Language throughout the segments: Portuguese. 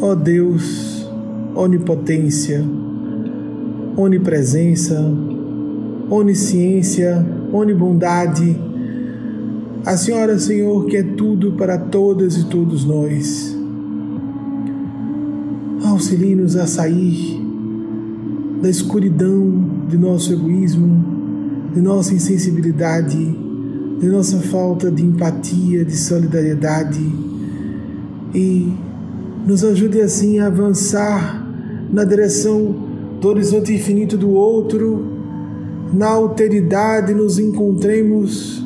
Ó Deus, onipotência, onipresença, onisciência, onibondade, a Senhora, Senhor, que é tudo para todas e todos nós. Auxilie-nos a sair da escuridão de nosso egoísmo, de nossa insensibilidade, de nossa falta de empatia, de solidariedade e nos ajude assim a avançar na direção do horizonte infinito do outro, na alteridade nos encontremos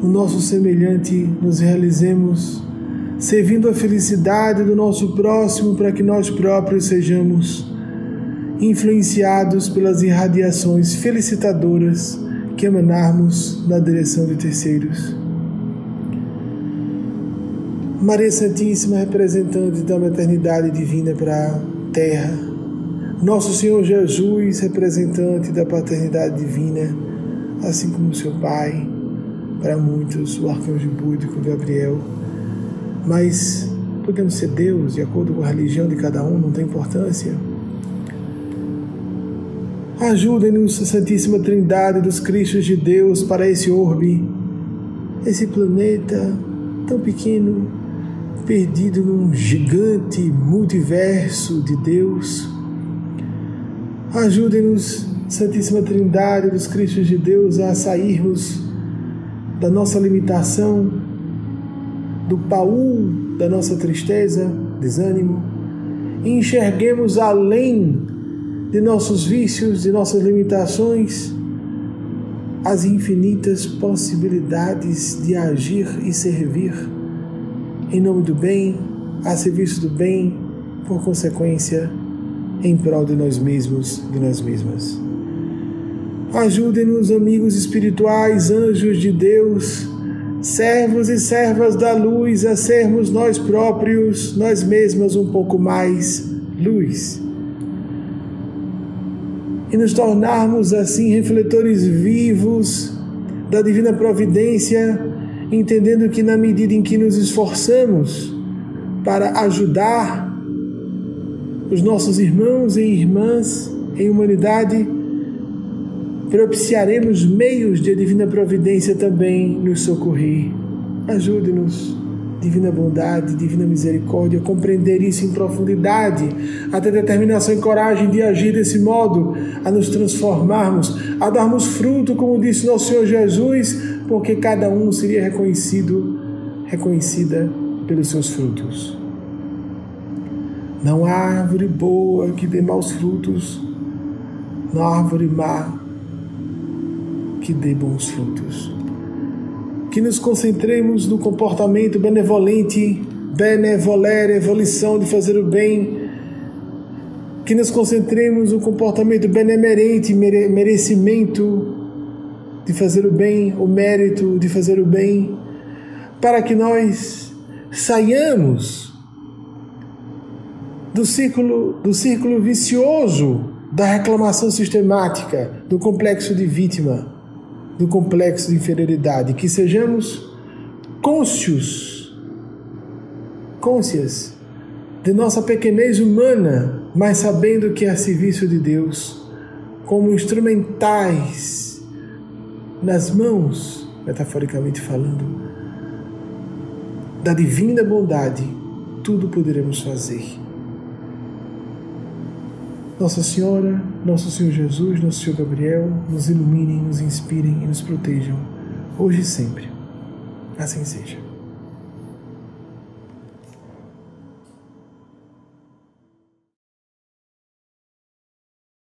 o nosso semelhante, nos realizemos servindo a felicidade do nosso próximo para que nós próprios sejamos influenciados pelas irradiações felicitadoras que emanarmos na direção de terceiros. Maria Santíssima, representante da maternidade divina para a terra, Nosso Senhor Jesus, representante da paternidade divina, assim como seu Pai, para muitos, o arcanjo búdico Gabriel, mas podemos ser Deus de acordo com a religião de cada um, não tem importância. Ajudem-nos, Santíssima Trindade dos Cristos de Deus, para esse orbe, esse planeta tão pequeno, perdido num gigante multiverso de Deus. Ajudem-nos, Santíssima Trindade dos Cristos de Deus, a sairmos da nossa limitação, do baú da nossa tristeza, desânimo, e enxerguemos além de nossos vícios, de nossas limitações, as infinitas possibilidades de agir e servir em nome do bem, a serviço do bem, por consequência, em prol de nós mesmos, de nós mesmas. Ajudem-nos, amigos espirituais, anjos de Deus, servos e servas da luz, a sermos nós próprios, nós mesmas, um pouco mais luz e nos tornarmos assim refletores vivos da divina providência, entendendo que na medida em que nos esforçamos para ajudar os nossos irmãos e irmãs em humanidade, propiciaremos meios de divina providência também nos socorrer. Ajude-nos divina bondade, divina misericórdia, compreender isso em profundidade, a ter determinação e coragem de agir desse modo, a nos transformarmos, a darmos fruto, como disse nosso Senhor Jesus, porque cada um seria reconhecido, reconhecida pelos seus frutos. Não há árvore boa que dê maus frutos, não há árvore má que dê bons frutos que nos concentremos no comportamento benevolente, benevolere, evolução de fazer o bem, que nos concentremos no comportamento benemerente, merecimento de fazer o bem, o mérito de fazer o bem, para que nós saiamos do círculo, do círculo vicioso da reclamação sistemática, do complexo de vítima do complexo de inferioridade, que sejamos cônscios, cônscias de nossa pequenez humana, mas sabendo que é a serviço de Deus, como instrumentais nas mãos, metaforicamente falando, da divina bondade, tudo poderemos fazer. Nossa Senhora, Nosso Senhor Jesus, Nosso Senhor Gabriel, nos iluminem, nos inspirem e nos protejam, hoje e sempre. Assim seja.